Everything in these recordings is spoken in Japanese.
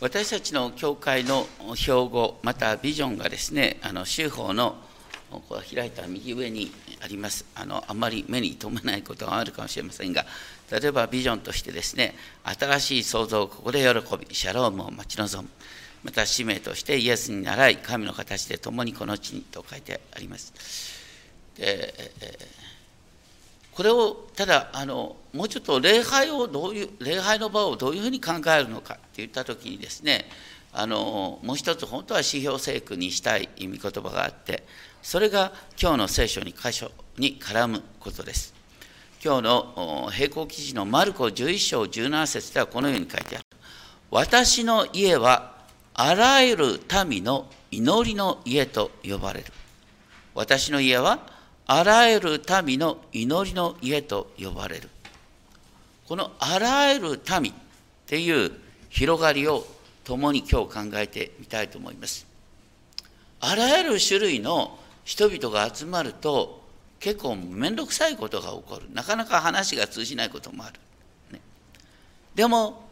私たちの教会の標語、またビジョンがですね、あの州法のこう開いた右上にありますあの。あんまり目に留めないことがあるかもしれませんが、例えばビジョンとしてですね、新しい創造をここで喜び、シャロームを待ち望む。また使命としてイエスに倣い、神の形で共にこの地にと書いてあります。でこれをただあのもうちょっと礼拝をどういう礼拝の場をどういうふうに考えるのかっていった時にですねあのもう一つ本当は指標聖句にしたい意味言葉があってそれが今日の聖書に箇所に絡むことです。今日の並行記事のマルコ11章17節ではこのように書いてある。私の家はあらゆる民の祈りの家と呼ばれる。私の家はあらゆる民の祈りの家と呼ばれる。このあらゆる民っていう広がりを共に今日考えてみたいと思います。あらゆる種類の人々が集まると結構面倒くさいことが起こる。なかなか話が通じないこともある。ね、でも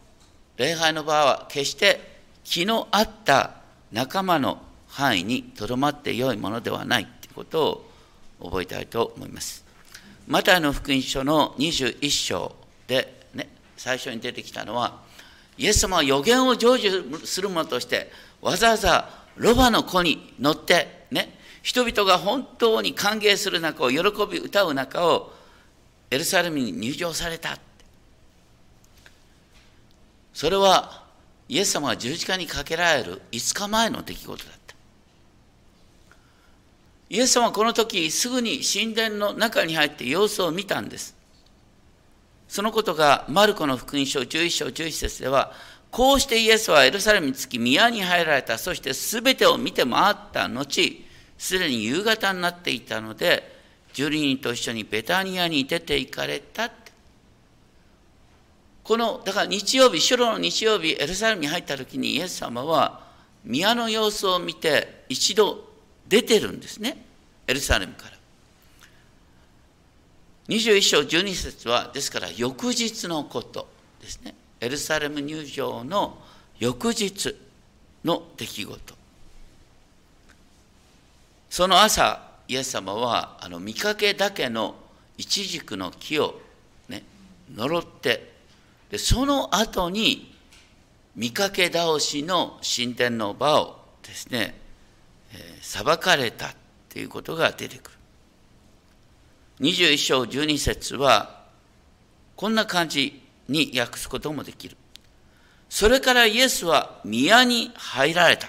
礼拝の場は決して気の合った仲間の範囲にとどまってよいものではないということを覚えたいと思います。マタイの福音書の21章で、ね、最初に出てきたのは、イエス様は予言を成就する者として、わざわざロバの子に乗って、ね、人々が本当に歓迎する中を、喜び歌う中を、エルサレムに入場された。それは、イエス様が十字架にかけられる5日前の出来事だった。イエス様はこの時すぐに神殿の中に入って様子を見たんです。そのことがマルコの福音書11章11節では、こうしてイエスはエルサレムに着き宮に入られた。そして全てを見て回った後、すでに夕方になっていたので、12人と一緒にベタニアに出て行かれたこの、だから日曜日、主の日曜日、エルサレムに入った時にイエス様は宮の様子を見て一度出てるんですね。エルサレムから。21章12節はですから翌日のことですね。エルサレム入場の翌日の出来事。その朝イエス様はあの見かけだけのイチジクの木をね呪ってでその後に見かけ倒しの神殿の場をですね裁かれたということが出てくる。21章12節はこんな感じに訳すこともできる。それからイエスは宮に入られた。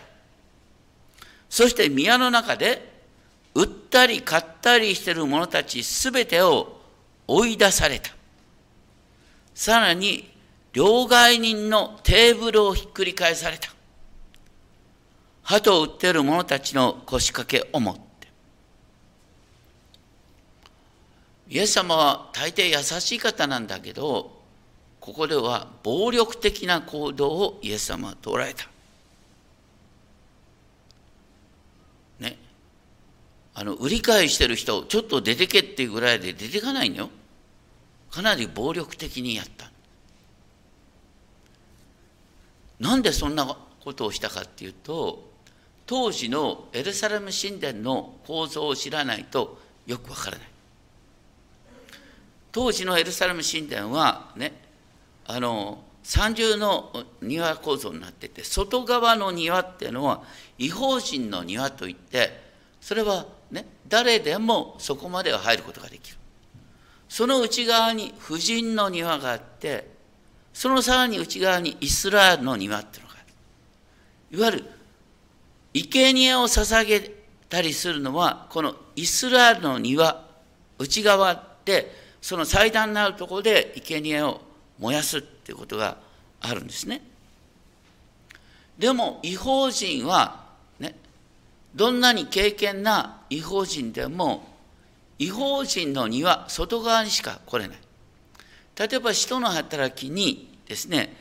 そして宮の中で売ったり買ったりしてる者たちすべてを追い出された。さらに両替人のテーブルをひっくり返された。鳩を売っている者たちの腰掛けを持って。イエス様は大抵優しい方なんだけど、ここでは暴力的な行動をイエス様は捉えた。ね。あの、売り買いしてる人、ちょっと出てけっていうぐらいで出てかないのよ。かなり暴力的にやった。なんでそんなことをしたかっていうと、当時のエルサレム神殿の構造を知らないとよくわからない。当時のエルサレム神殿はね、あの、三重の庭構造になってて、外側の庭っていうのは違法人の庭といって、それはね、誰でもそこまでは入ることができる。その内側に婦人の庭があって、そのさらに内側にイスラエルの庭っていうのがある。いわゆる生贄を捧げたりするのは、このイスラエルの庭、内側で、その祭壇になるところで生贄を燃やすっていうことがあるんですね。でも、違法人は、ね、どんなに敬虔な違法人でも、違法人の庭、外側にしか来れない。例えば、使徒の働きにですね、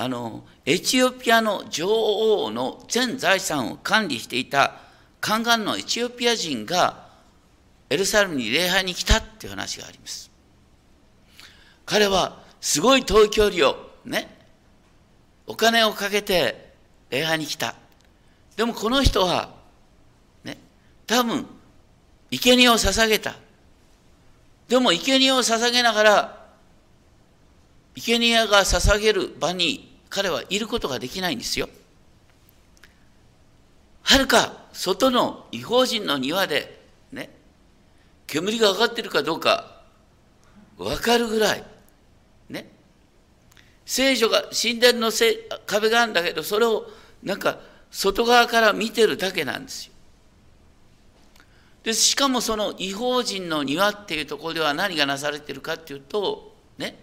あのエチオピアの女王の全財産を管理していた宦官のエチオピア人がエルサレムに礼拝に来たっていう話があります。彼はすごい遠い距離をね、お金をかけて礼拝に来た。でもこの人は、ね、多分、生贄を捧げた。でも生贄を捧げながら、生贄が捧げる場に彼はいることができないんですよ。はるか外の違法人の庭でね、煙が上がってるかどうか分かるぐらい、ね、聖女が神殿の壁があるんだけど、それをなんか外側から見てるだけなんですよ。でしかもその違法人の庭っていうところでは何がなされてるかっていうと、ね、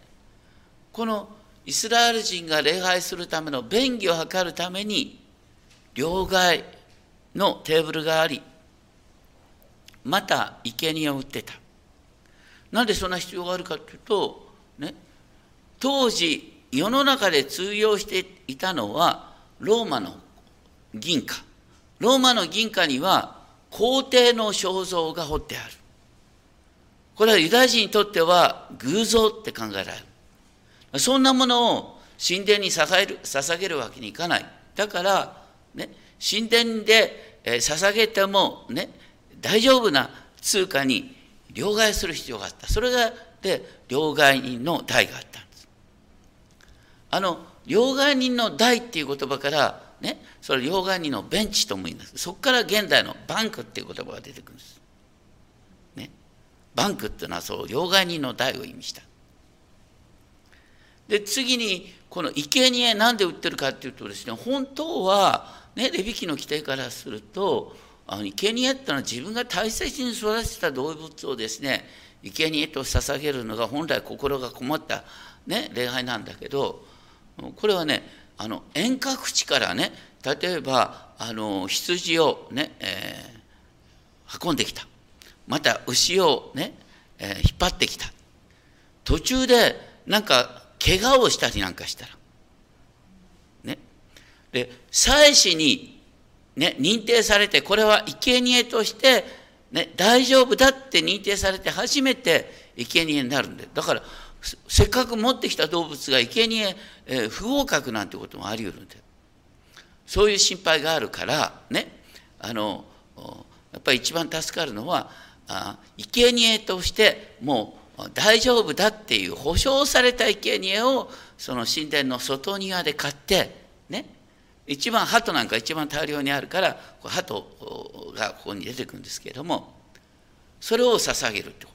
このイスラエル人が礼拝するための便宜を図るために両替のテーブルがありまた生贄を売ってた。なんでそんな必要があるかというと、ね、当時世の中で通用していたのはローマの銀貨。ローマの銀貨には皇帝の肖像が彫ってある。これはユダヤ人にとっては偶像って考えられる。そんなものを神殿に捧げる捧げるわけにいかない。だから、ね、神殿で捧げても、ね、大丈夫な通貨に両替する必要があった。それがで両替人の代があったんです。あの両替人の代っていう言葉から、ね、それ両替人のベンチとも言います。そこから現代のバンクっていう言葉が出てくるんです。ね、バンクっていうのはそう両替人の代を意味した。で次にこの生贄なんで売ってるかっていうとですね本当はねレビキの規定からするとあの生贄っていうのは自分が大切に育てた動物をですね生贄と捧げるのが本来心が困った、ね、礼拝なんだけどこれはねあの遠隔地からね例えばあの羊をね、えー、運んできた。また牛をね、えー、引っ張ってきた。途中でなんか怪我をしたりなんかしたら。ね。で、祭司に、ね、認定されて、これは生贄として、ね、大丈夫だって認定されて初めて生贄になるんで。だから、せっかく持ってきた動物が生贄、えー、不合格なんてこともあり得るんで。そういう心配があるから、ね、あの、やっぱり一番助かるのは、あ生贄としてもう大丈夫だっていう保証された生贄をその神殿の外庭で買ってね。一番鳩なんか一番大量にあるから鳩がここに出てくるんですけれどもそれを捧げるってこ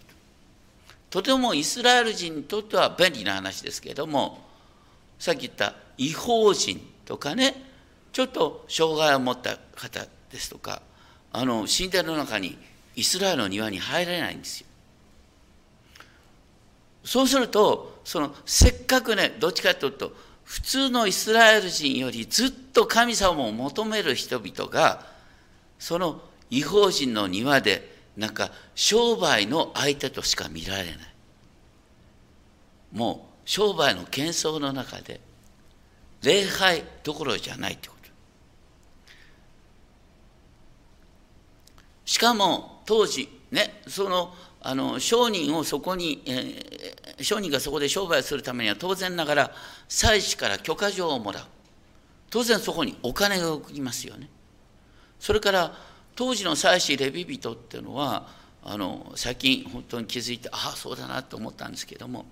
と。とてもイスラエル人にとっては便利な話ですけれどもさっき言った違法人とかねちょっと障害を持った方ですとかあの神殿の中にイスラエルの庭に入れないんですよ。そうするとそのせっかくねどっちかというと普通のイスラエル人よりずっと神様を求める人々がその違法人の庭でなんか商売の相手としか見られない。もう商売の喧騒の中で礼拝どころじゃないってこと。しかも当時ねそのあの商人をそこに、えー、商人がそこで商売するためには当然ながら祭司から許可状をもらう。当然そこにお金が送りますよね。それから当時の祭司レビ人っていうのはあの最近本当に気づいてああそうだなと思ったんですけども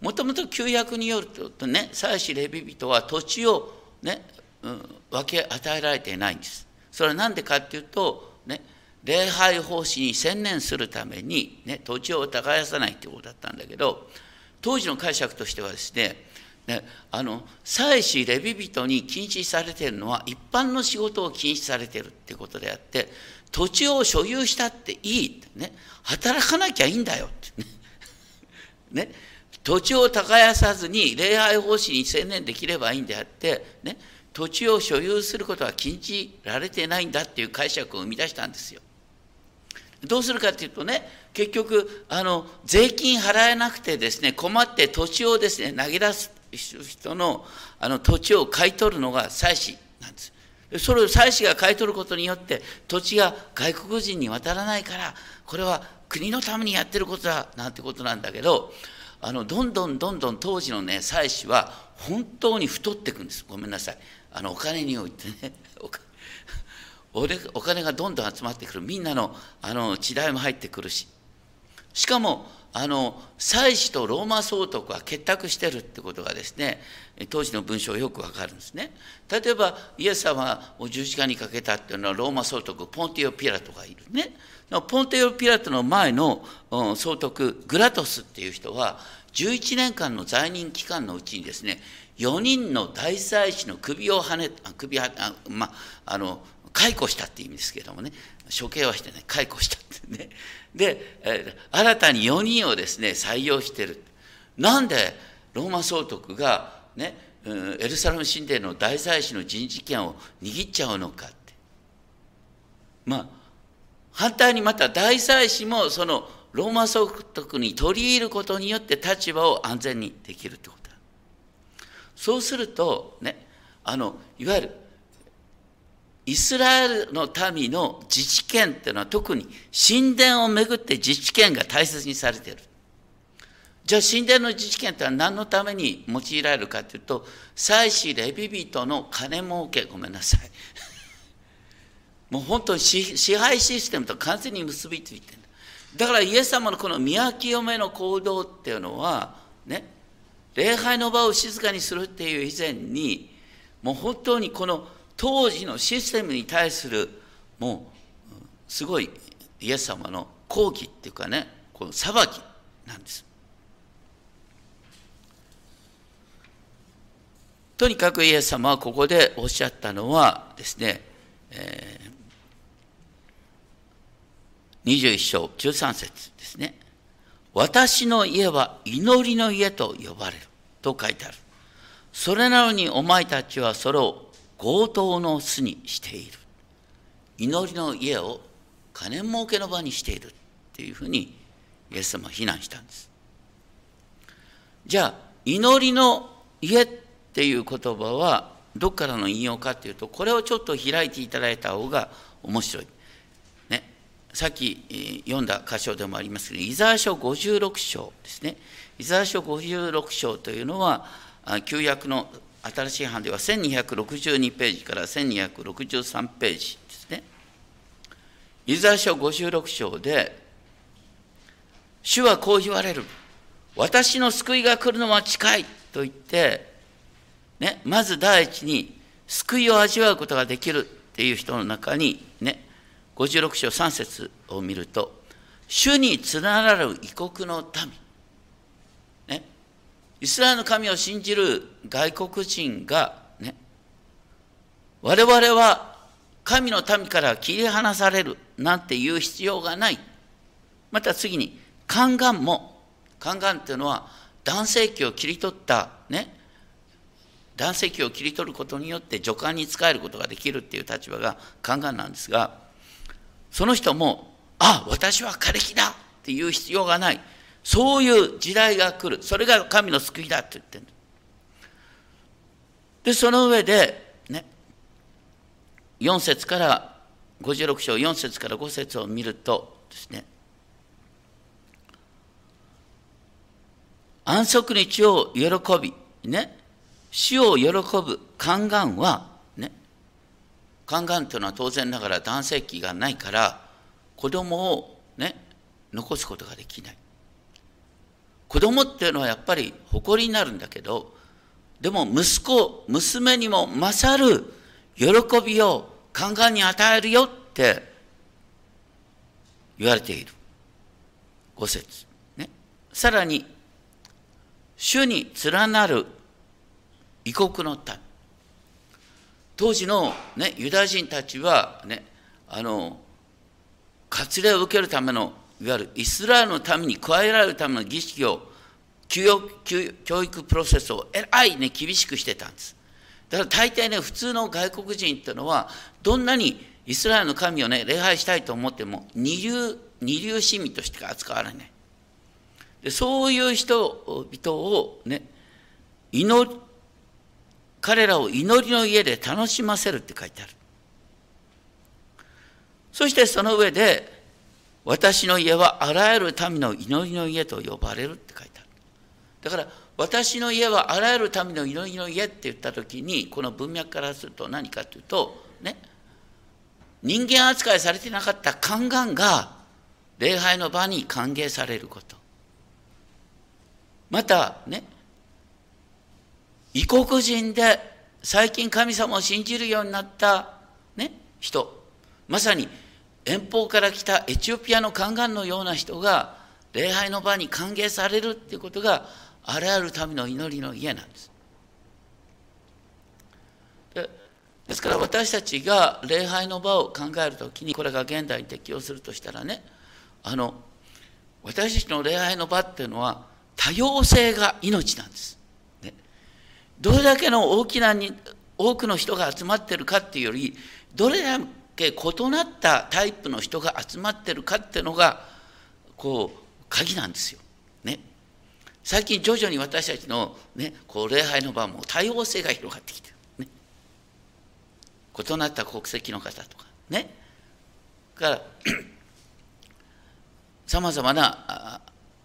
もともと旧約によるとね祭司レビ人は土地をね、うん、分け与えられていないんです。それは何でかっていうとね礼拝奉仕に専念するために、ね、土地を耕さないということだったんだけど当時の解釈としてはですねねあの祭司レビ人に禁止されているのは一般の仕事を禁止されているっていうことであって土地を所有したっていいってね働かなきゃいいんだよってね ね土地を耕さずに礼拝奉仕に専念できればいいんであって、ね、土地を所有することは禁じられてないんだっていう解釈を生み出したんですよ。どうするかっていうとね結局あの税金払えなくてですね困って土地をですね投げ出す人のあの土地を買い取るのが祭司なんです。それを祭司が買い取ることによって土地が外国人に渡らないからこれは国のためにやってることだなんてことなんだけどあのどんどんどんどん当時のね祭司は本当に太っていくんです。ごめんなさい。あのお金においてね。お金がどんどん集まってくる。みんなのあの地代も入ってくるし。しかもあの祭司とローマ総督は結託してるってことがですね当時の文章よくわかるんですね。例えばイエス様を十字架にかけたっていうのはローマ総督ポンティオ・ピラトがいるね。ポンティオ・ピラトの前の総督グラトスっていう人は11年間の在任期間のうちにですね4人の大祭司の首をはね首はあまあの解雇したっていう意味ですけどもね。処刑はしてね解雇したってね。で、え新たに4人をですね採用してる。なんでローマ総督がね、エルサレム神殿の大祭司の人事権を握っちゃうのかって。まあ反対にまた大祭司もそのローマ総督に取り入ることによって立場を安全にできるってことだ。そうするとねあのいわゆるイスラエルの民の自治権っていうのは特に神殿をめぐって自治権が大切にされている。じゃあ神殿の自治権っては何のために用いられるかというと、祭司レビ人の金儲け、ごめんなさい。もう本当に支配システムと完全に結びついてる。だからイエス様のこの宮清めの行動っていうのは、ね、礼拝の場を静かにするっていう以前に、もう本当にこの当時のシステムに対するもうすごいイエス様の抗議っていうかねこの裁きなんです。とにかくイエス様はここでおっしゃったのはですね、えー、21章13節ですね。私の家は祈りの家と呼ばれると書いてある。それなのにお前たちはそれを強盗の巣にしている。祈りの家を金儲けの場にしているっていうふうにイエス様は非難したんです。じゃあ祈りの家っていう言葉はどっからの引用かっていうとこれをちょっと開いていただいた方が面白い、ね、さっき読んだ箇所でもありますけどイザヤ書56章ですね。イザヤ書56章というのは旧約の新しい版では1262ページから1263ページですね。イザヤ書56章で、主はこう言われる。私の救いが来るのは近いと言って、ね、まず第一に救いを味わうことができるっていう人の中に、ね、56章3節を見ると、主につながる異国の民、イスラエルの神を信じる外国人がね、我々は神の民から切り離されるなんて言う必要がない。また次に、宦官も、宦官っていうのは男性器を切り取ったね、男性器を切り取ることによって助官に仕えることができるっていう立場が宦官なんですが、その人も、あ、私は枯れ木だっていう必要がない。そういう時代が来る。それが神の救いだって言ってる。で、その上で、ね、4節から56章4節から5節を見るとですね、安息日を喜び、ね、死を喜ぶ宦官は、ね、宦官というのは当然ながら男性器がないから、子供をね、残すことができない。子供っていうのはやっぱり誇りになるんだけどでも息子娘にも勝る喜びを宦官に与えるよって言われている。五節。ね。さらに主に連なる異国の民。当時の、ね、ユダヤ人たちはねあの割礼を受けるためのいわゆるイスラエルのために加えられるための儀式を教育プロセスをえらいね厳しくしてたんです。だから大抵ね普通の外国人っていうのはどんなにイスラエルの神をね礼拝したいと思っても二流二流市民として扱われない。でそういう人々をね祈り彼らを祈りの家で楽しませるって書いてある。そしてその上で私の家はあらゆる民の祈りの家と呼ばれるって書いてある。だから私の家はあらゆる民の祈りの家って言った時にこの文脈からすると何かというとね人間扱いされてなかった宦官が礼拝の場に歓迎されることまたね異国人で最近神様を信じるようになった、ね、人まさに遠方から来たエチオピアの宦官のような人が礼拝の場に歓迎されるっていうことがあらゆる民の祈りの家なんです。でですから私たちが礼拝の場を考えるときにこれが現代に適用するとしたらねあの私たちの礼拝の場っていうのは多様性が命なんです。ね、どれだけの大きなに多くの人が集まってるかっていうよりどれだけ異なったタイプの人が集まってるかっていうのがこう鍵なんですよ。ね。最近徐々に私たちの、ね、こう礼拝の場も多様性が広がってきてる。ね、異なった国籍の方とかね。からさまざまな、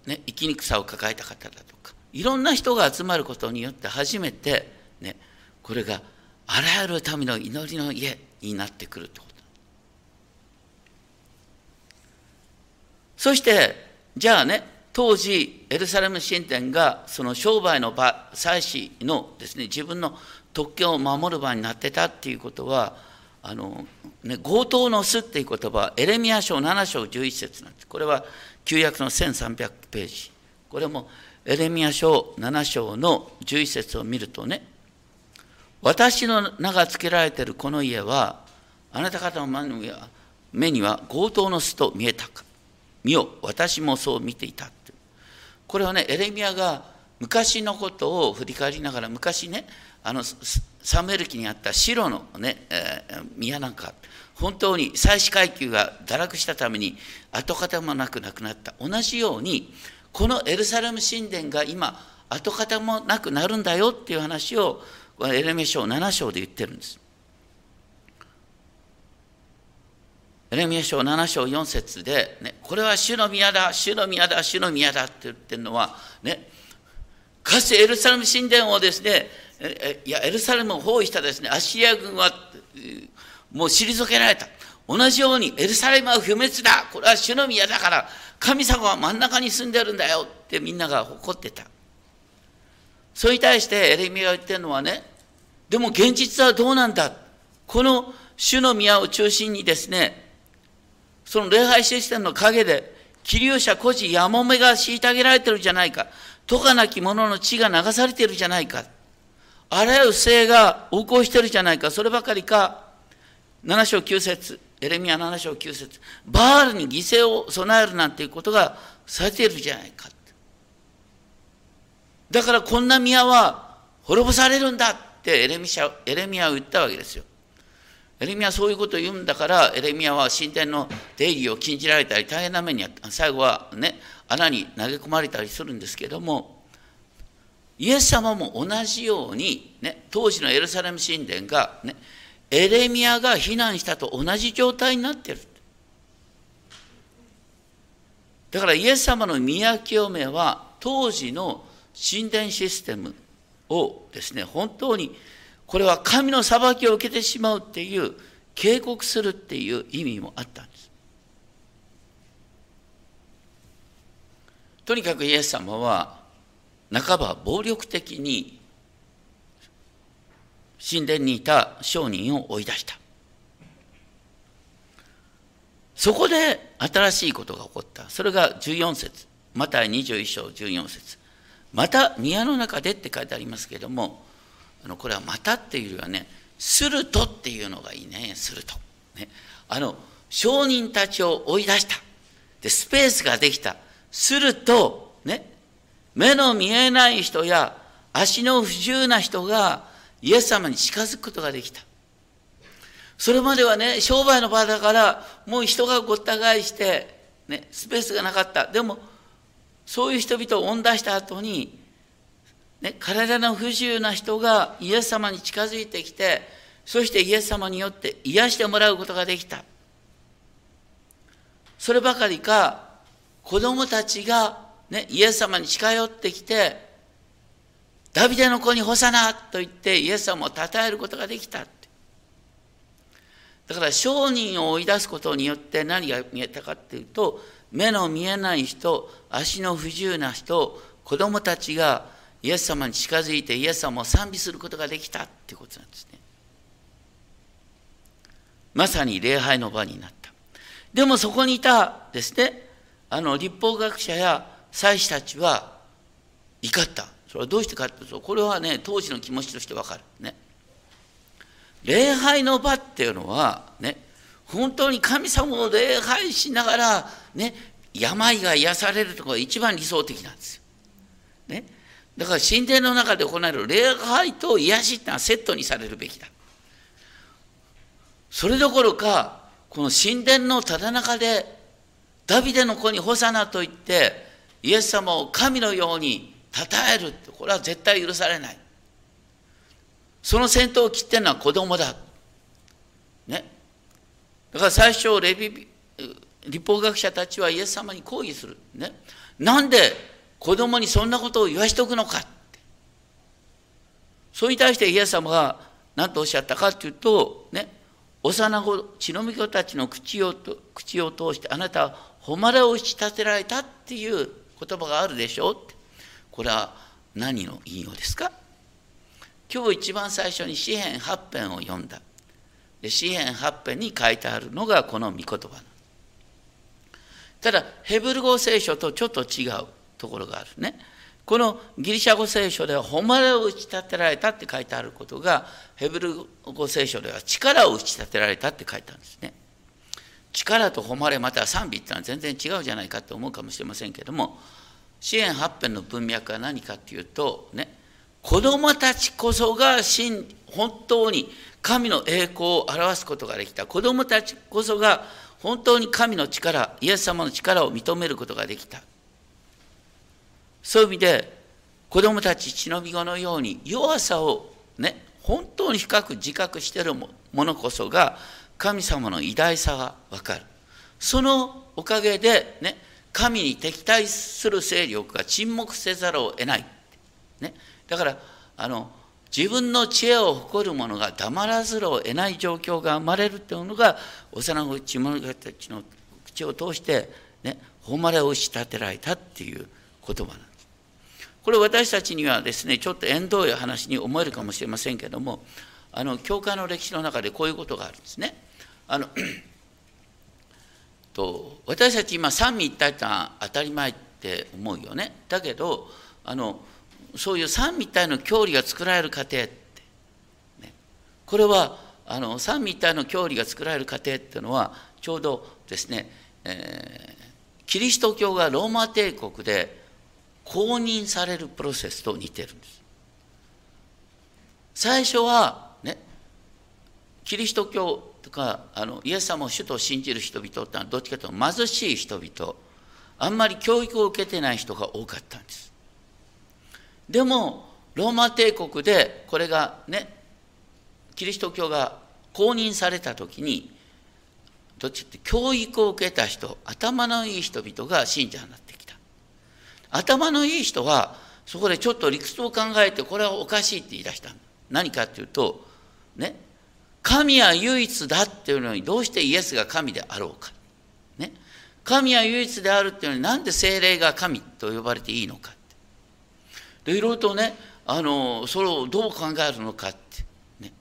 ね、生きにくさを抱えた方だとかいろんな人が集まることによって初めて、ね、これがあらゆる民の祈りの家になってくるということ。そしてじゃあね当時エルサレム神殿がその商売の場祭司のですね自分の特権を守る場になってたっていうことはあの、ね、強盗の巣っていう言葉はエレミア書7章11節なんです。これは旧約の1300ページ。これもエレミア書7章の11節を見るとね私の名が付けられているこの家はあなた方の目には強盗の巣と見えたか。見よ私もそう見ていたってこれはねエレミアが昔のことを振り返りながら昔ねあのサムエル記にあった白のね、えー、宮なんか本当に祭祀階級が堕落したために跡形もなくなくなった同じようにこのエルサレム神殿が今跡形もなくなるんだよっていう話をエレメ書7章で言ってるんです。エレミア書7章4節で、ね、これは主の宮だ、主の宮だ、主の宮だって言ってるのは、ね、かつてエルサレム神殿をですね、いや、エルサレムを包囲したですね、アシリア軍はもう退けられた。同じようにエルサレムは不滅だ。これは主の宮だから、神様は真ん中に住んでるんだよってみんなが誇ってた。それに対してエレミアが言ってるのはね、でも現実はどうなんだ。この主の宮を中心にですね、その礼拝システムの陰で、気流者孤児やもめが虐げられてるじゃないか。とかなき者の血が流されてるじゃないか。あらゆる性が横行してるじゃないか。そればかりか、7章9節エレミア7章9節バールに犠牲を備えるなんていうことがされているじゃないか。だからこんな宮は滅ぼされるんだってエレミエレミアは言ったわけですよ。エレミアはそういうことを言うんだからエレミアは神殿の出入りを禁じられたり大変な目に最後はね穴に投げ込まれたりするんですけどもイエス様も同じように、ね、当時のエルサレム神殿が、ね、エレミアが避難したと同じ状態になってる。だからイエス様の宮清めは当時の神殿システムをですね本当にこれは神の裁きを受けてしまうっていう警告するっていう意味もあったんです。とにかくイエス様は半ば暴力的に神殿にいた商人を追い出した。そこで新しいことが起こった。それが14節。また21章14節。また宮の中でって書いてありますけれどもあのこれはまたっていうよりはねするとっていうのがいいねすると、ね、あの商人たちを追い出した。でスペースができた。するとね目の見えない人や足の不自由な人がイエス様に近づくことができた。それまではね商売の場だからもう人がごった返して、ね、スペースがなかった。でもそういう人々を追ん出した後にね、体の不自由な人がイエス様に近づいてきて、そしてイエス様によって癒してもらうことができた。そればかりか、子供たちが、ね、イエス様に近寄ってきて、ダビデの子に干さなと言ってイエス様を称えることができた。だから商人を追い出すことによって何が見えたかっていうと目の見えない人足の不自由な人子供たちがイエス様に近づいてイエス様を賛美することができたってことなんですね。まさに礼拝の場になった。でもそこにいたですねあの立法学者や祭司たちは怒った。それはどうしてかっていうとこれはね当時の気持ちとしてわかるね。礼拝の場っていうのはね本当に神様を礼拝しながらね病が癒されるところが一番理想的なんですよ。ね、だから神殿の中で行われる礼拝と癒しっていうのはセットにされるべきだ。それどころかこの神殿のただ中でダビデの子にホサナと言ってイエス様を神のように称えるってこれは絶対許されない。その先頭を切ってるのは子供だ。ね。だから最初レビ、立法学者たちはイエス様に抗議する。ね。なんで子供にそんなことを言わしておくのかって。それに対してイエス様が何とおっしゃったかっていうと、ね。幼子、血のみ子たちの口を口を通してあなたは誉れを打ち立てられたっていう言葉があるでしょうって。これは何の引用ですか？今日一番最初に詩篇8編を読んだ。で詩篇8編に書いてあるのがこの御言葉ただ、ヘブル語聖書とちょっと違うところがあるね。このギリシャ語聖書では誉れを打ち立てられたって書いてあることが、ヘブル語聖書では力を打ち立てられたって書いてあるんですね。力と誉れまたは賛美っていうのは全然違うじゃないかと思うかもしれませんけども、支援8編の文脈は何かっていうと、ね、子供たちこそが真本当に神の栄光を表すことができた子供たちこそが本当に神の力イエス様の力を認めることができたそういう意味で子供たち血のみ子のように弱さをね本当に深く自覚しているものこそが神様の偉大さが分かる。そのおかげでね神に敵対する勢力が沈黙せざるを得ない、ね、だからあの自分の知恵を誇る者が黙らざるを得ない状況が生まれるというのが幼子ち者たちの口を通してね誉れを仕立てられたっていう言葉なんです。これ私たちにはですねちょっと縁遠い話に思えるかもしれませんけどもあの教会の歴史の中でこういうことがあるんですね。あのと私たち今三位一体ってのは当たり前って思うよね。だけどあのそういう三位一体の教理が作られる過程って、ね、これはあの三位一体の教理が作られる過程っていうのはちょうどですね、えー、キリスト教がローマ帝国で公認されるプロセスと似てるんです。最初はねキリスト教とかあのイエス様を主と信じる人々ってのはどっちかというと貧しい人々あんまり教育を受けてない人が多かったんです。でもローマ帝国でこれがねキリスト教が公認された時にどっちって教育を受けた人頭のいい人々が信者になって頭のいい人はそこでちょっと理屈を考えてこれはおかしいって言い出した何かっていうとね神は唯一だっていうのにどうしてイエスが神であろうか。ね神は唯一であるっていうのになんで精霊が神と呼ばれていいのかでいろいろとねあのそれをどう考えるのかって、ね、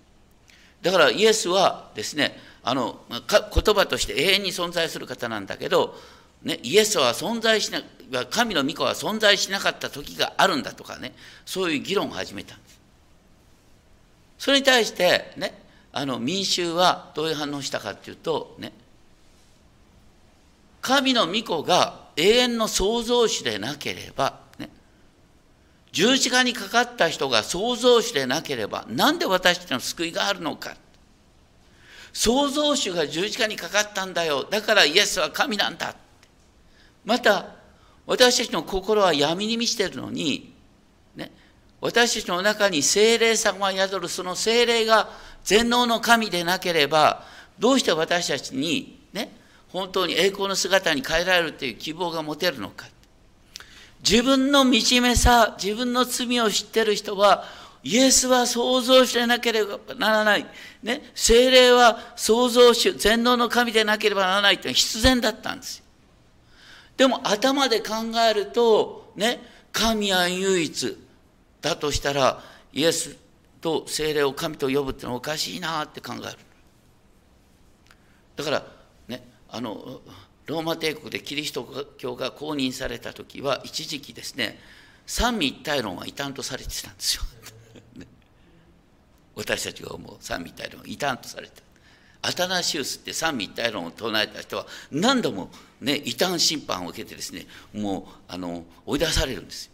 だからイエスはですねあの言葉として永遠に存在する方なんだけど、ね、イエスは存在しな神の御子は存在しなかった時があるんだとかねそういう議論を始めたんです。それに対してねあの民衆はどういう反応したかっていうとね神の御子が永遠の創造主でなければね十字架にかかった人が創造主でなければ何で私たちの救いがあるのか。創造主が十字架にかかったんだよ。だからイエスは神なんだ。また私たちの心は闇に満ちているのに、ね、私たちの中に精霊様が宿るその精霊が全能の神でなければどうして私たちにね本当に栄光の姿に変えられるという希望が持てるのか自分の惨めさ、自分の罪を知ってる人は、イエスは創造してなければならない。ね、精霊は創造主、全能の神でなければならないというのは必然だったんですよ。でも頭で考えると、ね、神は唯一だとしたら、イエスと精霊を神と呼ぶってのはおかしいなって考える。だから、ね、あの、ローマ帝国でキリスト教が公認された時は、一時期ですね、三位一体論は異端とされてたんですよ。私たちが思う三位一体論は異端とされてたアタナシウスって三位一体論を唱えた人は何度も、ね、異端審判を受けてですねもうあの追い出されるんですよ。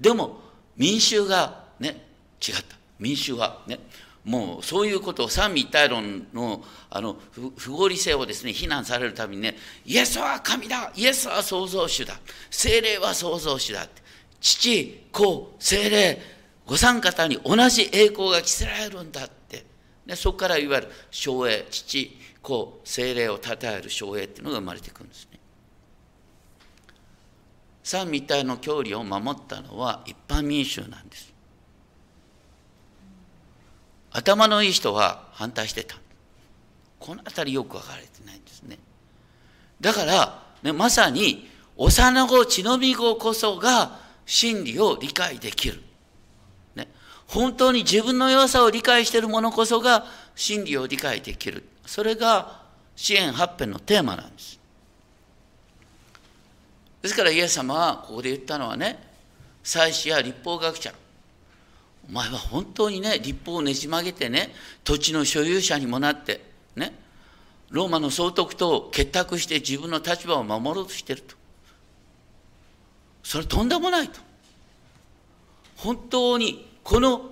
でも民衆がね違った。民衆はねもうそういうことを三位一体論のあの不合理性をですね非難されるためにねイエスは神だイエスは創造主だ精霊は創造主だ父子精霊ご三方に同じ栄光が着せられるんだって、でそこからいわゆる昭栄父子精霊をたたえる昭栄っていうのが生まれてくるんですね。三位一体の教理を守ったのは一般民衆なんです。頭のいい人は反対してた。この辺りよく分かれてないんですね。だから、ね、まさに幼子血のみ子こそが真理を理解できる。本当に自分の弱さを理解している者こそが真理を理解できる。それが支援発展のテーマなんです。ですからイエス様はここで言ったのはね、祭司や立法学者、お前は本当にね、立法をねじ曲げてね、土地の所有者にもなって、ね、ローマの総督と結託して自分の立場を守ろうとしてると。それとんでもないと。本当にこの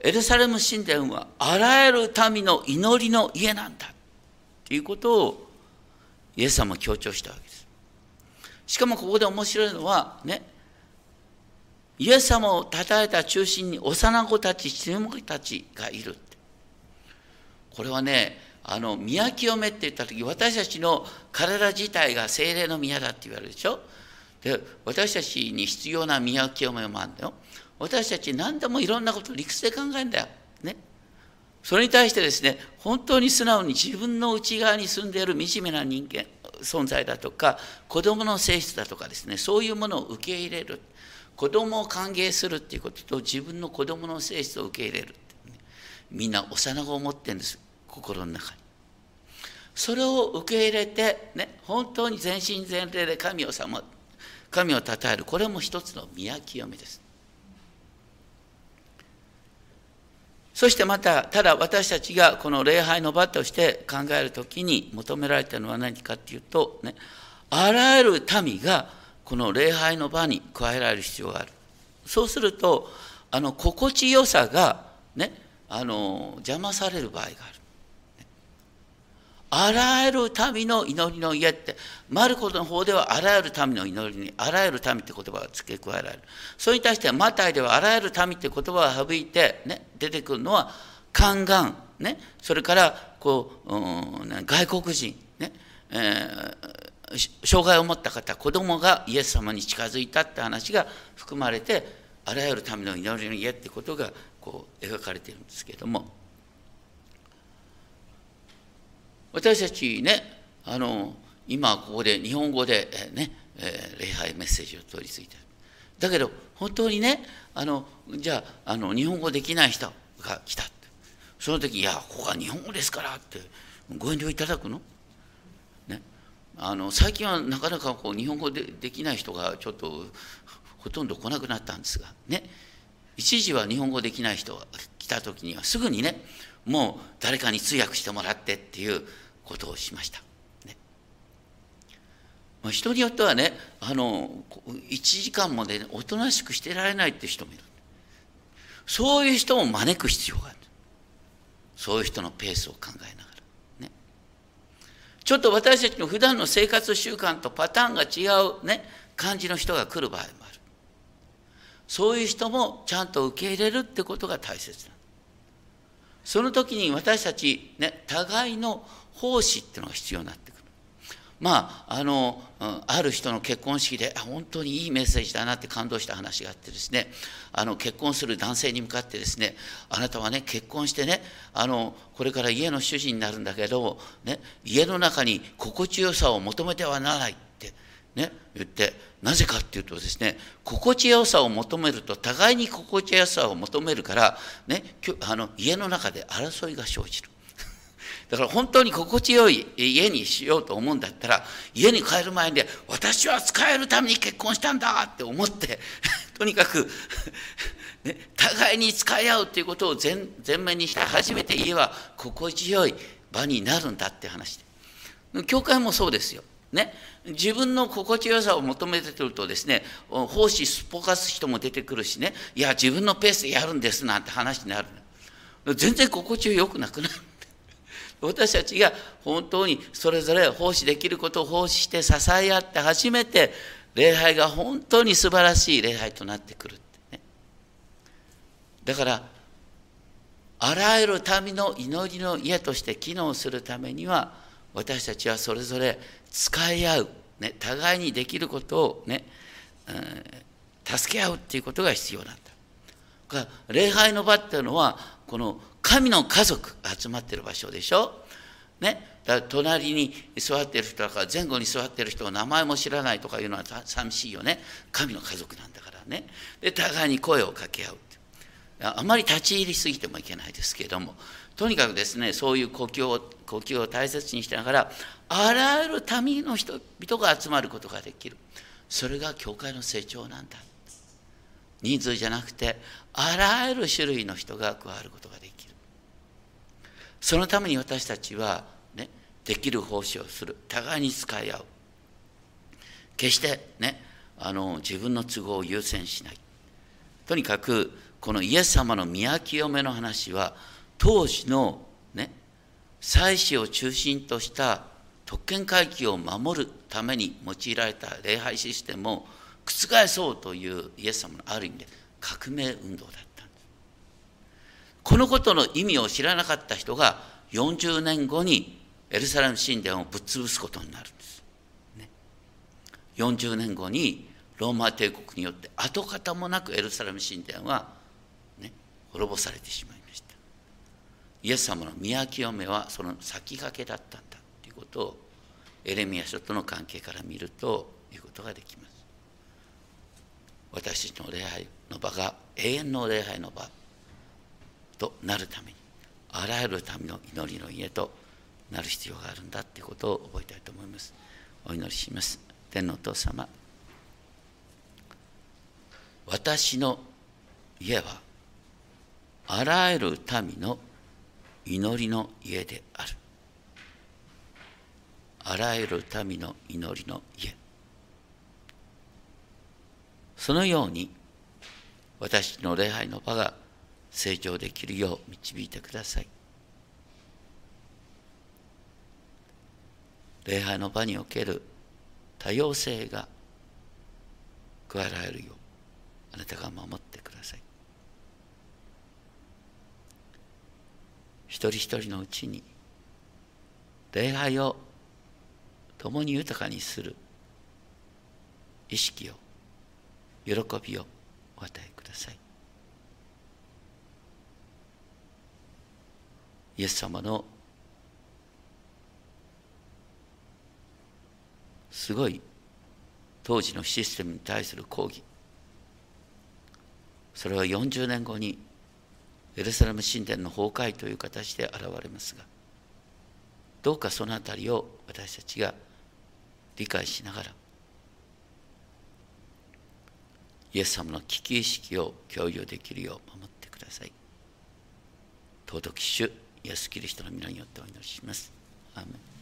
エルサレム神殿はあらゆる民の祈りの家なんだということをイエス様は強調したわけです。しかもここで面白いのはね、イエス様を称えた中心に幼子たち、子供たちがいるって。これはね、あの宮清めって言った時私たちの体自体が精霊の宮だって言われるでしょで私たちに必要な宮清めもあるんだよ私たち何でもいろんなことを理屈で考えるんだよ。ね。それに対してですね、本当に素直に自分の内側に住んでいる惨めな人間、存在だとか、子供の性質だとかですね、そういうものを受け入れる。子供を歓迎するっていうことと、自分の子供の性質を受け入れる、ね。みんな幼子を持ってるんです、心の中に。それを受け入れて、ね、本当に全身全霊で神を様神を称える、これも一つの宮清めです。そしてまた、ただ私たちがこの礼拝の場として考えるときに求められたのは何かっていうと、ね、あらゆる民がこの礼拝の場に加えられる必要がある。そうすると、あの心地よさが、ね、あの邪魔される場合がある。あらゆる民の祈りの家って、マルコの方ではあらゆる民の祈りに、あらゆる民って言葉が付け加えられる。それに対してマタイではあらゆる民って言葉を省いて、ね、出てくるのは、宦官、ね、それからこう、うん、外国人、ね。えー、障害を持った方、子供がイエス様に近づいたって話が含まれて、あらゆる民の祈りの家ってことがこう描かれてるんですけれども、私たちねあの今ここで日本語でね、え礼拝メッセージを取り付いてる。だけど本当にねあのじゃああの日本語できない人が来たその時「いやここは日本語ですから」ってご遠慮いただくの？ね。あの最近はなかなかこう日本語でできない人がちょっとほとんど来なくなったんですがね。一時は日本語できない人が来た時にはすぐにねもう誰かに通訳してもらってっていうことをしました。ねまあ、人によってはねあの1時間までおとなしくしてられないって人もいる。そういう人も招く必要がある。そういう人のペースを考えながら。ね、ちょっと私たちの普段の生活習慣とパターンが違う、ね、感じの人が来る場合もある。そういう人もちゃんと受け入れるってことが大切なその時に私たち、ね、互いの奉仕っていうのが必要になってくる。まああのある人の結婚式で本当にいいメッセージだなって感動した話があってですねあの結婚する男性に向かってですねあなたはね結婚してねあのこれから家の主人になるんだけど、ね、家の中に心地よさを求めてはならないってね言ってなぜかっていうとですね心地よさを求めると互いに心地よさを求めるからねあの家の中で争いが生じる。だから本当に心地よい家にしようと思うんだったら家に帰る前に私は使えるために結婚したんだって思って とにかくね、互いに使い合うっていうことを前前面にして初めて家は心地よい場になるんだって話で。教会もそうですよ。ね、自分の心地よさを求めてるとですね奉仕すっぽかす人も出てくるしね。いや自分のペースでやるんですなんて話になる。全然心地よくなくなる私たちが本当にそれぞれ奉仕できることを奉仕して支え合って初めて礼拝が本当に素晴らしい礼拝となってくるって、ね、だからあらゆる民の祈りの家として機能するためには私たちはそれぞれ使い合う、ね、互いにできることをね、うん、助け合うっていうことが必要なんだ。礼拝の場っていうのはこの神の家族集まってる場所でしょ？ね、だから隣に座ってる人だから前後に座ってる人の名前も知らないとかいうのは寂しいよね。神の家族なんだからね。で互いに声を掛け合うあまり立ち入りすぎてもいけないですけれども。とにかくですねそういう呼吸を呼吸を大切にしながらあらゆる民の人々が集まることができる。それが教会の成長なんだ。人数じゃなくてあらゆる種類の人が加わることができる。そのために私たちはねできる奉仕をする。互いに使い合う。決してねあの自分の都合を優先しない。とにかくこのイエス様の宮清めの話は当時のね祭司を中心とした特権階級を守るために用いられた礼拝システムを覆そうというイエス様のある意味で革命運動だこのことの意味を知らなかった人が40年後にエルサレム神殿をぶっ潰すことになるんです、ね、40年後にローマ帝国によって跡形もなくエルサレム神殿は、ね、滅ぼされてしまいました。イエス様の宮清めはその先駆けだったんだということをエレミア書との関係から見るということができます。私たちの礼拝の場が永遠の礼拝の場。となるためにあらゆる民の祈りの家となる必要があるんだということを覚えたいと思います。お祈りします。天のお父様私の家はあらゆる民の祈りの家である。あらゆる民の祈りの家。そのように私の礼拝の場が成長できるよう導いてください。礼拝の場における多様性が加えられるようあなたが守ってください。一人一人のうちに礼拝を共に豊かにする意識を喜びをお与えください。イエス様のすごい当時のシステムに対する抗議それは40年後にエルサレム神殿の崩壊という形で現れますがどうかその辺りを私たちが理解しながらイエス様の危機意識を共有できるよう守ってください。尊き主イエス・キリストの皆によってお祈りします。アーメン